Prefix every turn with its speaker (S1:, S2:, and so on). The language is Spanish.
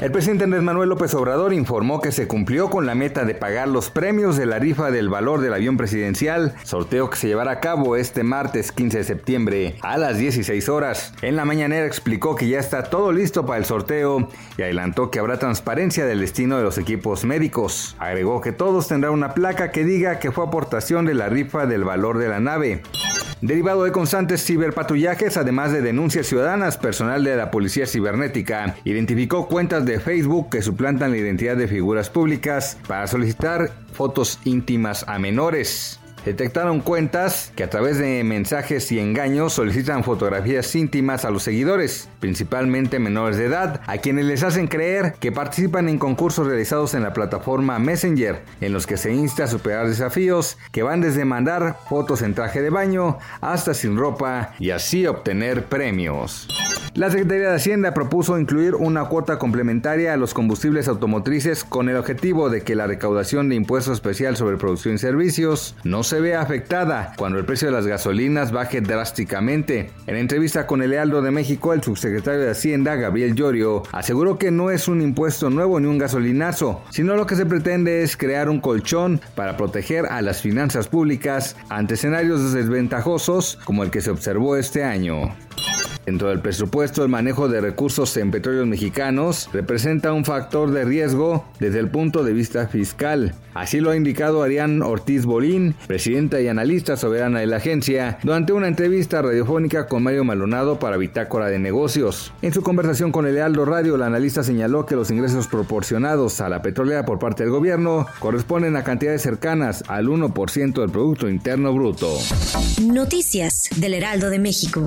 S1: El presidente Andrés Manuel López Obrador informó que se cumplió con la meta de pagar los premios de la rifa del valor del avión presidencial, sorteo que se llevará a cabo este martes 15 de septiembre a las 16 horas. En la mañanera explicó que ya está todo listo para el sorteo y adelantó que habrá transparencia del destino de los equipos médicos. Agregó que todos tendrán una placa que diga que fue aportación de la rifa del valor de la nave. Derivado de constantes ciberpatrullajes, además de denuncias ciudadanas, personal de la Policía Cibernética identificó cuentas de Facebook que suplantan la identidad de figuras públicas para solicitar fotos íntimas a menores. Detectaron cuentas que a través de mensajes y engaños solicitan fotografías íntimas a los seguidores, principalmente menores de edad, a quienes les hacen creer que participan en concursos realizados en la plataforma Messenger, en los que se insta a superar desafíos que van desde mandar fotos en traje de baño hasta sin ropa y así obtener premios. La Secretaría de Hacienda propuso incluir una cuota complementaria a los combustibles automotrices con el objetivo de que la recaudación de impuesto especial sobre producción y servicios no se vea afectada cuando el precio de las gasolinas baje drásticamente. En entrevista con el Lealdo de México, el subsecretario de Hacienda, Gabriel Llorio, aseguró que no es un impuesto nuevo ni un gasolinazo, sino lo que se pretende es crear un colchón para proteger a las finanzas públicas ante escenarios desventajosos como el que se observó este año. Dentro del presupuesto, el manejo de recursos en petróleos mexicanos representa un factor de riesgo desde el punto de vista fiscal. Así lo ha indicado Arián Ortiz Bolín, presidenta y analista soberana de la agencia, durante una entrevista radiofónica con Mario Malonado para Bitácora de Negocios. En su conversación con el Lealdo Radio, la analista señaló que los ingresos proporcionados a la petrolera por parte del gobierno corresponden a cantidades cercanas al 1% del Producto Interno Bruto.
S2: Noticias del Heraldo de México.